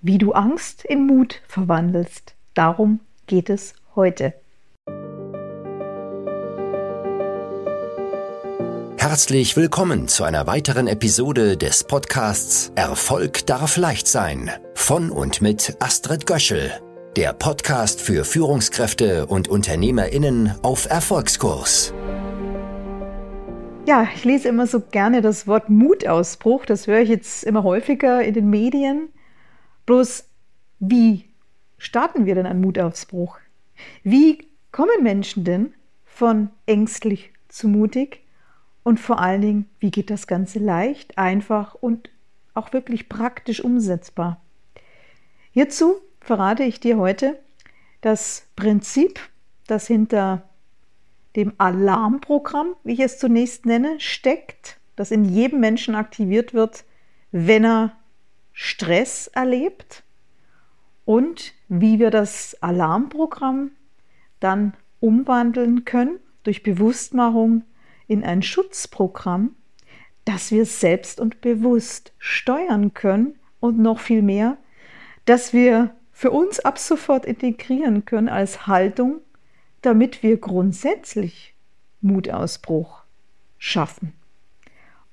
wie du Angst in Mut verwandelst. Darum geht es heute. Herzlich willkommen zu einer weiteren Episode des Podcasts Erfolg darf leicht sein von und mit Astrid Göschel, der Podcast für Führungskräfte und Unternehmerinnen auf Erfolgskurs. Ja, ich lese immer so gerne das Wort Mutausbruch. Das höre ich jetzt immer häufiger in den Medien. Bloß, wie starten wir denn einen Mutausbruch? Wie kommen Menschen denn von ängstlich zu mutig? Und vor allen Dingen, wie geht das Ganze leicht, einfach und auch wirklich praktisch umsetzbar? Hierzu verrate ich dir heute das Prinzip, das hinter dem Alarmprogramm, wie ich es zunächst nenne, steckt, das in jedem Menschen aktiviert wird, wenn er Stress erlebt und wie wir das Alarmprogramm dann umwandeln können durch Bewusstmachung in ein Schutzprogramm, dass wir selbst und bewusst steuern können und noch viel mehr, dass wir für uns ab sofort integrieren können als Haltung damit wir grundsätzlich Mutausbruch schaffen.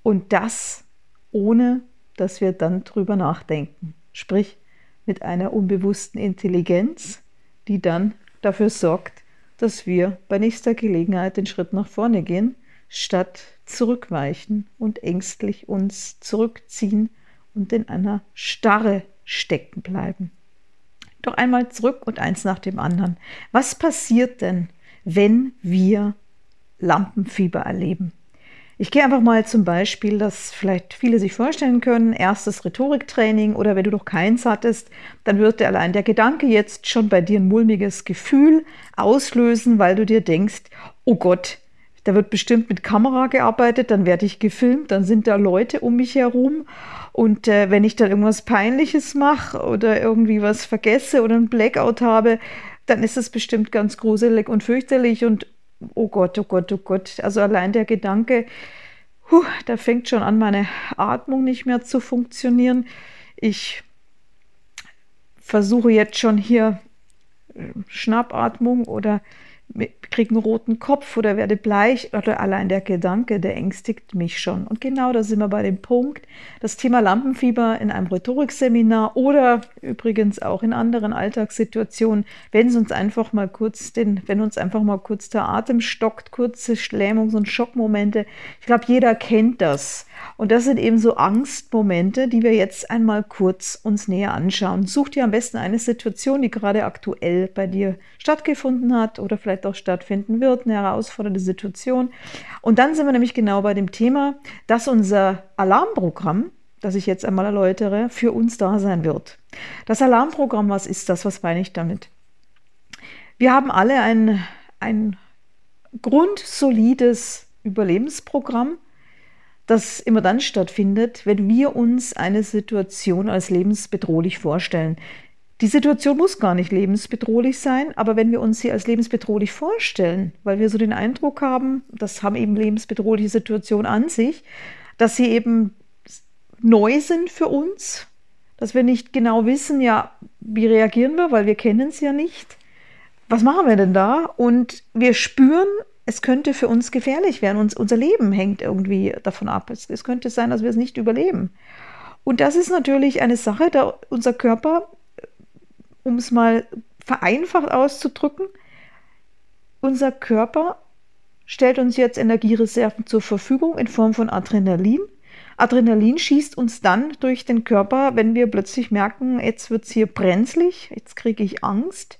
Und das ohne, dass wir dann drüber nachdenken. Sprich, mit einer unbewussten Intelligenz, die dann dafür sorgt, dass wir bei nächster Gelegenheit den Schritt nach vorne gehen, statt zurückweichen und ängstlich uns zurückziehen und in einer Starre stecken bleiben. Doch einmal zurück und eins nach dem anderen. Was passiert denn, wenn wir Lampenfieber erleben? Ich gehe einfach mal zum Beispiel, das vielleicht viele sich vorstellen können, erstes Rhetoriktraining oder wenn du noch keins hattest, dann wird allein der Gedanke jetzt schon bei dir ein mulmiges Gefühl auslösen, weil du dir denkst, oh Gott, da wird bestimmt mit Kamera gearbeitet, dann werde ich gefilmt, dann sind da Leute um mich herum. Und äh, wenn ich dann irgendwas Peinliches mache oder irgendwie was vergesse oder einen Blackout habe, dann ist es bestimmt ganz gruselig und fürchterlich und oh Gott, oh Gott, oh Gott. Also allein der Gedanke, huh, da fängt schon an, meine Atmung nicht mehr zu funktionieren. Ich versuche jetzt schon hier äh, Schnappatmung oder kriege einen roten Kopf oder werde bleich oder allein der Gedanke, der ängstigt mich schon. Und genau da sind wir bei dem Punkt, das Thema Lampenfieber in einem Rhetorikseminar oder übrigens auch in anderen Alltagssituationen, wenn es uns einfach mal kurz den, wenn uns einfach mal kurz der Atem stockt, kurze Lähmungs- und Schockmomente. Ich glaube, jeder kennt das. Und das sind eben so Angstmomente, die wir jetzt einmal kurz uns näher anschauen. Such dir am besten eine Situation, die gerade aktuell bei dir stattgefunden hat oder vielleicht auch stattfinden wird, eine herausfordernde Situation. Und dann sind wir nämlich genau bei dem Thema, dass unser Alarmprogramm, das ich jetzt einmal erläutere, für uns da sein wird. Das Alarmprogramm, was ist das? Was meine ich damit? Wir haben alle ein, ein grundsolides Überlebensprogramm, das immer dann stattfindet, wenn wir uns eine Situation als lebensbedrohlich vorstellen. Die Situation muss gar nicht lebensbedrohlich sein, aber wenn wir uns sie als lebensbedrohlich vorstellen, weil wir so den Eindruck haben, das haben eben lebensbedrohliche Situationen an sich, dass sie eben neu sind für uns, dass wir nicht genau wissen, ja, wie reagieren wir, weil wir kennen es ja nicht. Was machen wir denn da? Und wir spüren, es könnte für uns gefährlich werden. Uns, unser Leben hängt irgendwie davon ab. Es, es könnte sein, dass wir es nicht überleben. Und das ist natürlich eine Sache, da unser Körper, um es mal vereinfacht auszudrücken, unser Körper stellt uns jetzt Energiereserven zur Verfügung in Form von Adrenalin. Adrenalin schießt uns dann durch den Körper, wenn wir plötzlich merken, jetzt wird es hier brenzlig, jetzt kriege ich Angst.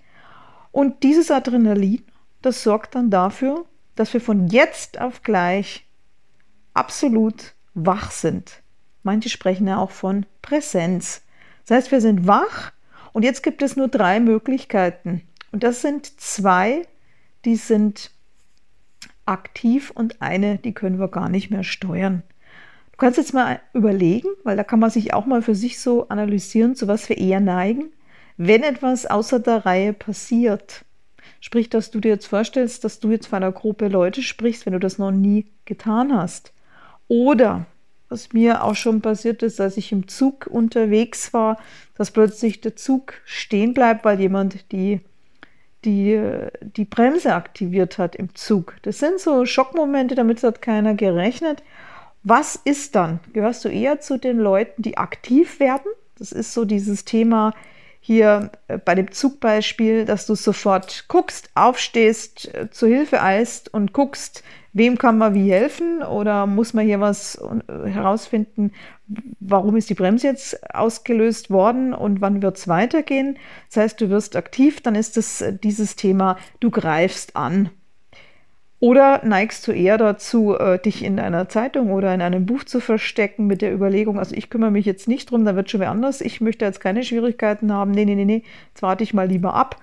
Und dieses Adrenalin, das sorgt dann dafür, dass wir von jetzt auf gleich absolut wach sind. Manche sprechen ja auch von Präsenz. Das heißt, wir sind wach und jetzt gibt es nur drei Möglichkeiten. Und das sind zwei, die sind aktiv und eine, die können wir gar nicht mehr steuern. Du kannst jetzt mal überlegen, weil da kann man sich auch mal für sich so analysieren, zu was wir eher neigen. Wenn etwas außer der Reihe passiert, Sprich, dass du dir jetzt vorstellst, dass du jetzt vor einer Gruppe Leute sprichst, wenn du das noch nie getan hast. Oder was mir auch schon passiert ist, als ich im Zug unterwegs war, dass plötzlich der Zug stehen bleibt, weil jemand die, die, die Bremse aktiviert hat im Zug. Das sind so Schockmomente, damit hat keiner gerechnet. Was ist dann? Gehörst du eher zu den Leuten, die aktiv werden? Das ist so dieses Thema hier äh, bei dem Zugbeispiel, dass du sofort guckst, aufstehst, äh, zur Hilfe eilst und guckst, wem kann man wie helfen oder muss man hier was äh, herausfinden, warum ist die Bremse jetzt ausgelöst worden und wann wird es weitergehen. Das heißt, du wirst aktiv, dann ist es dieses Thema, du greifst an. Oder neigst du eher dazu, äh, dich in einer Zeitung oder in einem Buch zu verstecken mit der Überlegung, also ich kümmere mich jetzt nicht drum, da wird schon wer anders, ich möchte jetzt keine Schwierigkeiten haben, nee, nee, nee, nee, jetzt warte ich mal lieber ab.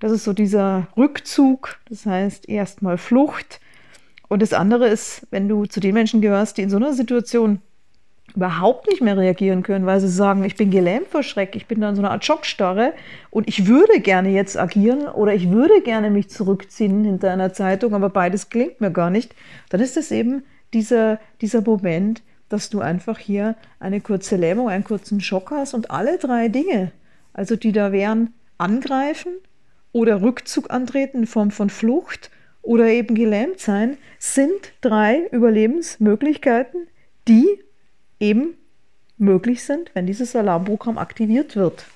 Das ist so dieser Rückzug, das heißt erstmal Flucht. Und das andere ist, wenn du zu den Menschen gehörst, die in so einer Situation überhaupt nicht mehr reagieren können, weil sie sagen, ich bin gelähmt vor Schreck, ich bin da in so einer Art Schockstarre und ich würde gerne jetzt agieren oder ich würde gerne mich zurückziehen hinter einer Zeitung, aber beides klingt mir gar nicht, dann ist es eben dieser, dieser Moment, dass du einfach hier eine kurze Lähmung, einen kurzen Schock hast und alle drei Dinge, also die da wären, angreifen oder Rückzug antreten in Form von Flucht oder eben gelähmt sein, sind drei Überlebensmöglichkeiten, die eben möglich sind, wenn dieses Alarmprogramm aktiviert wird.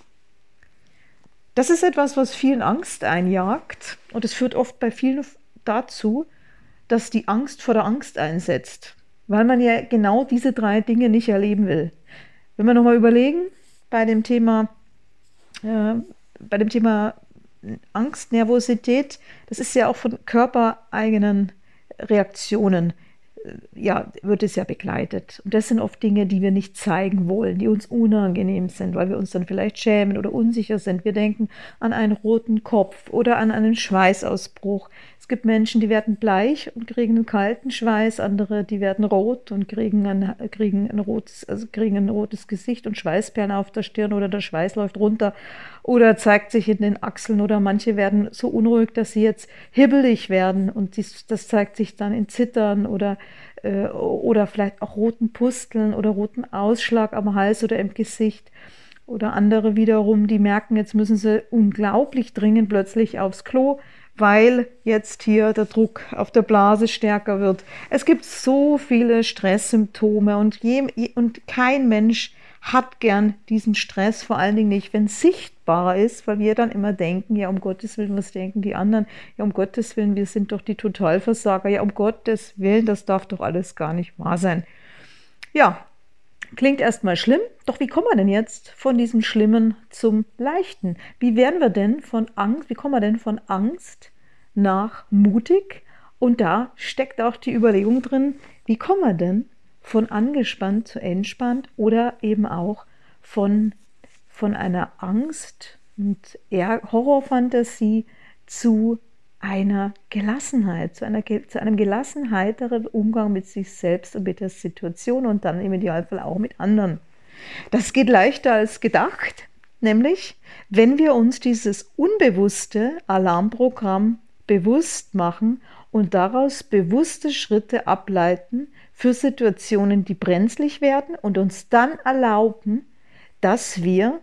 Das ist etwas, was vielen Angst einjagt und es führt oft bei vielen dazu, dass die Angst vor der Angst einsetzt, weil man ja genau diese drei Dinge nicht erleben will. Wenn wir nochmal überlegen, bei dem Thema, äh, bei dem Thema Angst, Nervosität, das ist ja auch von körpereigenen Reaktionen ja, wird es ja begleitet. Und das sind oft Dinge, die wir nicht zeigen wollen, die uns unangenehm sind, weil wir uns dann vielleicht schämen oder unsicher sind. Wir denken an einen roten Kopf oder an einen Schweißausbruch. Es gibt Menschen, die werden bleich und kriegen einen kalten Schweiß, andere, die werden rot und kriegen ein, kriegen ein rotes, also kriegen ein rotes Gesicht und Schweißperlen auf der Stirn oder der Schweiß läuft runter oder zeigt sich in den Achseln oder manche werden so unruhig, dass sie jetzt hibbelig werden und dies, das zeigt sich dann in Zittern oder äh, oder vielleicht auch roten Pusteln oder roten Ausschlag am Hals oder im Gesicht. Oder andere wiederum, die merken, jetzt müssen sie unglaublich dringend plötzlich aufs Klo, weil jetzt hier der Druck auf der Blase stärker wird. Es gibt so viele Stresssymptome und, je, und kein Mensch hat gern diesen Stress, vor allen Dingen nicht, wenn es sichtbar ist, weil wir dann immer denken, ja, um Gottes Willen, was denken die anderen? Ja, um Gottes Willen, wir sind doch die Totalversager. Ja, um Gottes Willen, das darf doch alles gar nicht wahr sein. Ja, klingt erstmal schlimm, doch wie kommen wir denn jetzt von diesem Schlimmen zum Leichten? Wie werden wir denn von Angst, wie kommen wir denn von Angst nach mutig? Und da steckt auch die Überlegung drin, wie kommen wir denn von angespannt zu entspannt oder eben auch von, von einer Angst und Horrorfantasie zu einer Gelassenheit, zu, einer, zu einem gelassenheiteren Umgang mit sich selbst und mit der Situation und dann im Idealfall auch mit anderen. Das geht leichter als gedacht, nämlich wenn wir uns dieses unbewusste Alarmprogramm bewusst machen und daraus bewusste Schritte ableiten, für Situationen, die brenzlig werden und uns dann erlauben, dass wir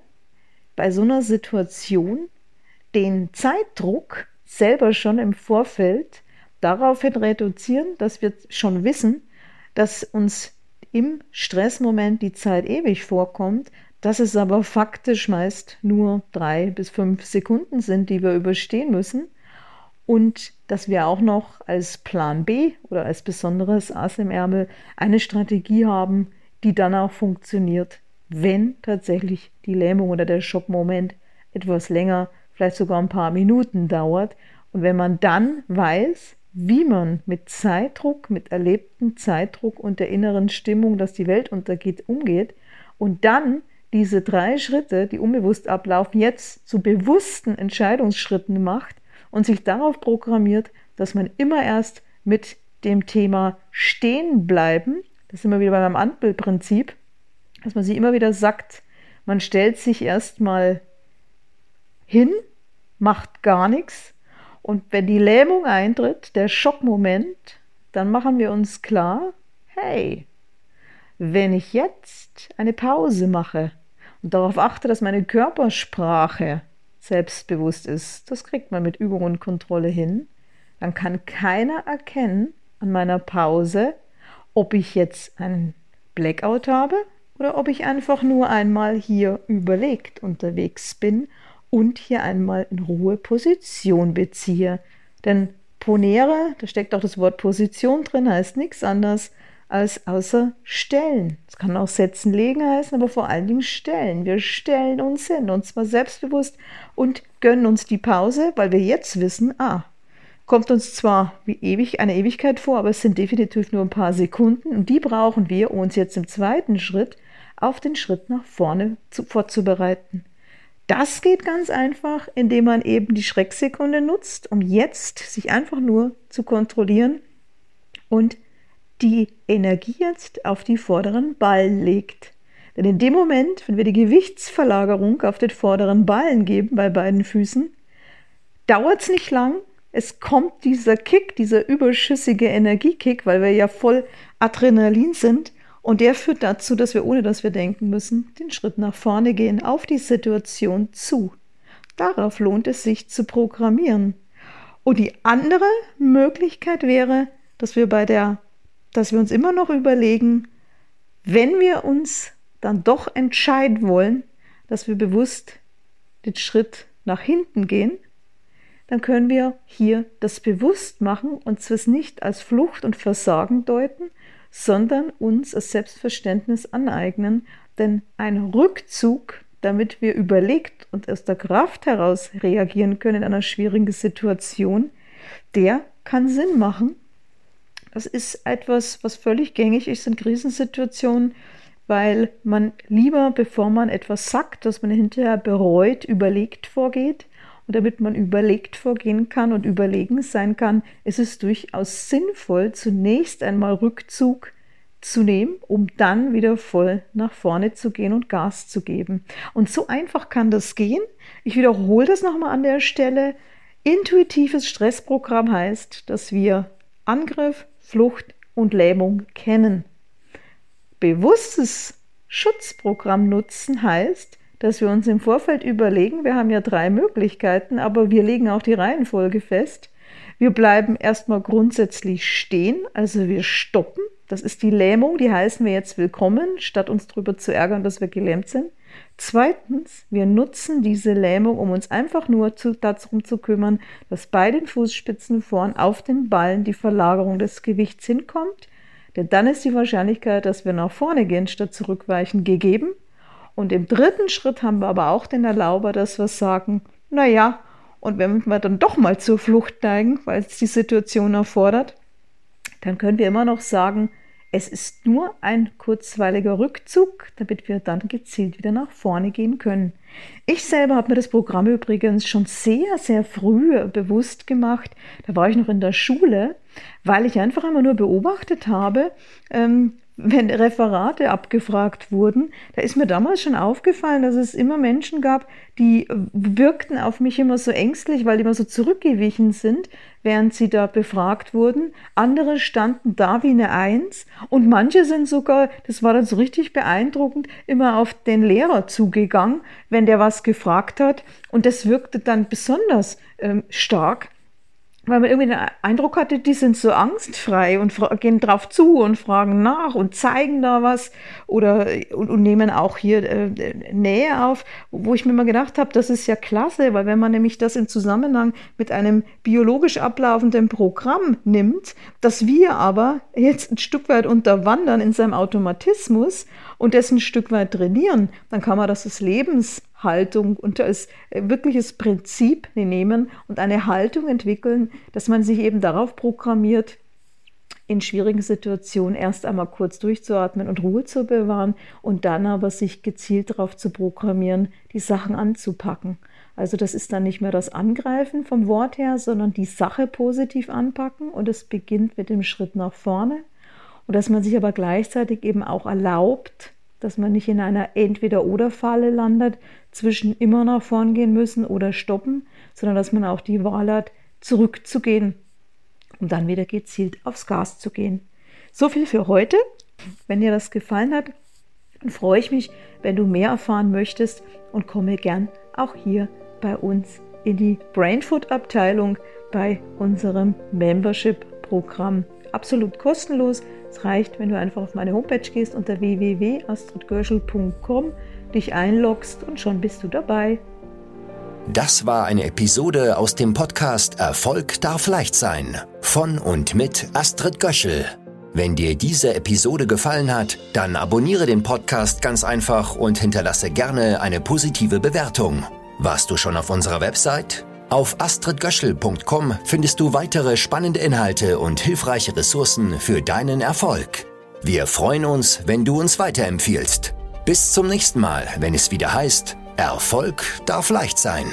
bei so einer Situation den Zeitdruck selber schon im Vorfeld daraufhin reduzieren, dass wir schon wissen, dass uns im Stressmoment die Zeit ewig vorkommt, dass es aber faktisch meist nur drei bis fünf Sekunden sind, die wir überstehen müssen. Und dass wir auch noch als Plan B oder als besonderes Ass im Ärmel eine Strategie haben, die dann auch funktioniert, wenn tatsächlich die Lähmung oder der Schockmoment etwas länger, vielleicht sogar ein paar Minuten dauert. Und wenn man dann weiß, wie man mit Zeitdruck, mit erlebtem Zeitdruck und der inneren Stimmung, dass die Welt untergeht, umgeht und dann diese drei Schritte, die unbewusst ablaufen, jetzt zu bewussten Entscheidungsschritten macht, und sich darauf programmiert, dass man immer erst mit dem Thema stehen bleiben, das sind wir wieder beim Ampelprinzip, dass man sich immer wieder sagt, man stellt sich erstmal hin, macht gar nichts. Und wenn die Lähmung eintritt, der Schockmoment, dann machen wir uns klar, hey, wenn ich jetzt eine Pause mache und darauf achte, dass meine Körpersprache selbstbewusst ist, das kriegt man mit Übung und Kontrolle hin, dann kann keiner erkennen an meiner Pause, ob ich jetzt einen Blackout habe oder ob ich einfach nur einmal hier überlegt unterwegs bin und hier einmal in Ruhe Position beziehe. Denn Ponere, da steckt auch das Wort Position drin, heißt nichts anderes als außer stellen. Es kann auch setzen, legen heißen, aber vor allen Dingen stellen. Wir stellen uns hin und zwar selbstbewusst und gönnen uns die Pause, weil wir jetzt wissen, ah, kommt uns zwar wie ewig eine Ewigkeit vor, aber es sind definitiv nur ein paar Sekunden und die brauchen wir, um uns jetzt im zweiten Schritt auf den Schritt nach vorne zu, vorzubereiten. Das geht ganz einfach, indem man eben die Schrecksekunde nutzt, um jetzt sich einfach nur zu kontrollieren und die Energie jetzt auf die vorderen Ballen legt. Denn in dem Moment, wenn wir die Gewichtsverlagerung auf den vorderen Ballen geben bei beiden Füßen, dauert es nicht lang. Es kommt dieser Kick, dieser überschüssige Energiekick, weil wir ja voll Adrenalin sind. Und der führt dazu, dass wir, ohne dass wir denken müssen, den Schritt nach vorne gehen, auf die Situation zu. Darauf lohnt es sich zu programmieren. Und die andere Möglichkeit wäre, dass wir bei der dass wir uns immer noch überlegen, wenn wir uns dann doch entscheiden wollen, dass wir bewusst den Schritt nach hinten gehen, dann können wir hier das bewusst machen und es nicht als Flucht und Versagen deuten, sondern uns als Selbstverständnis aneignen, denn ein Rückzug, damit wir überlegt und aus der Kraft heraus reagieren können in einer schwierigen Situation, der kann Sinn machen das ist etwas, was völlig gängig ist in Krisensituationen, weil man lieber, bevor man etwas sagt, dass man hinterher bereut, überlegt vorgeht. Und damit man überlegt vorgehen kann und überlegen sein kann, ist es durchaus sinnvoll, zunächst einmal Rückzug zu nehmen, um dann wieder voll nach vorne zu gehen und Gas zu geben. Und so einfach kann das gehen. Ich wiederhole das nochmal an der Stelle. Intuitives Stressprogramm heißt, dass wir Angriff, Flucht und Lähmung kennen. Bewusstes Schutzprogramm nutzen heißt, dass wir uns im Vorfeld überlegen, wir haben ja drei Möglichkeiten, aber wir legen auch die Reihenfolge fest. Wir bleiben erstmal grundsätzlich stehen, also wir stoppen. Das ist die Lähmung, die heißen wir jetzt willkommen, statt uns darüber zu ärgern, dass wir gelähmt sind. Zweitens, wir nutzen diese Lähmung, um uns einfach nur zu, darum zu kümmern, dass bei den Fußspitzen vorn auf den Ballen die Verlagerung des Gewichts hinkommt. Denn dann ist die Wahrscheinlichkeit, dass wir nach vorne gehen statt zurückweichen, gegeben. Und im dritten Schritt haben wir aber auch den Erlauber, dass wir sagen, naja, und wenn wir dann doch mal zur Flucht neigen, weil es die Situation erfordert, dann können wir immer noch sagen, es ist nur ein kurzweiliger Rückzug, damit wir dann gezielt wieder nach vorne gehen können. Ich selber habe mir das Programm übrigens schon sehr, sehr früh bewusst gemacht. Da war ich noch in der Schule, weil ich einfach immer nur beobachtet habe, ähm, wenn Referate abgefragt wurden, da ist mir damals schon aufgefallen, dass es immer Menschen gab, die wirkten auf mich immer so ängstlich, weil die immer so zurückgewichen sind, während sie da befragt wurden. Andere standen da wie eine Eins und manche sind sogar, das war dann so richtig beeindruckend, immer auf den Lehrer zugegangen, wenn der was gefragt hat. Und das wirkte dann besonders ähm, stark weil man irgendwie den Eindruck hatte, die sind so angstfrei und gehen drauf zu und fragen nach und zeigen da was oder und, und nehmen auch hier äh, Nähe auf, wo ich mir mal gedacht habe, das ist ja klasse, weil wenn man nämlich das im Zusammenhang mit einem biologisch ablaufenden Programm nimmt, dass wir aber jetzt ein Stück weit unterwandern in seinem Automatismus und das ein Stück weit trainieren, dann kann man das als Lebenshaltung und als äh, wirkliches Prinzip nehmen und eine Haltung entwickeln, dass man sich eben darauf programmiert, in schwierigen Situationen erst einmal kurz durchzuatmen und Ruhe zu bewahren und dann aber sich gezielt darauf zu programmieren, die Sachen anzupacken. Also das ist dann nicht mehr das Angreifen vom Wort her, sondern die Sache positiv anpacken und es beginnt mit dem Schritt nach vorne und dass man sich aber gleichzeitig eben auch erlaubt, dass man nicht in einer Entweder-Oder-Falle landet, zwischen immer nach vorn gehen müssen oder stoppen, sondern dass man auch die Wahl hat, zurückzugehen, um dann wieder gezielt aufs Gas zu gehen. So viel für heute. Wenn dir das gefallen hat, dann freue ich mich, wenn du mehr erfahren möchtest und komme gern auch hier bei uns in die Brainfood-Abteilung bei unserem Membership-Programm. Absolut kostenlos. Es reicht, wenn du einfach auf meine Homepage gehst unter www.astridgörschel.com, dich einloggst und schon bist du dabei. Das war eine Episode aus dem Podcast Erfolg darf leicht sein von und mit Astrid Göschel. Wenn dir diese Episode gefallen hat, dann abonniere den Podcast ganz einfach und hinterlasse gerne eine positive Bewertung. Warst du schon auf unserer Website? Auf astridgöschel.com findest du weitere spannende Inhalte und hilfreiche Ressourcen für deinen Erfolg. Wir freuen uns, wenn du uns weiterempfiehlst. Bis zum nächsten Mal, wenn es wieder heißt, Erfolg darf leicht sein.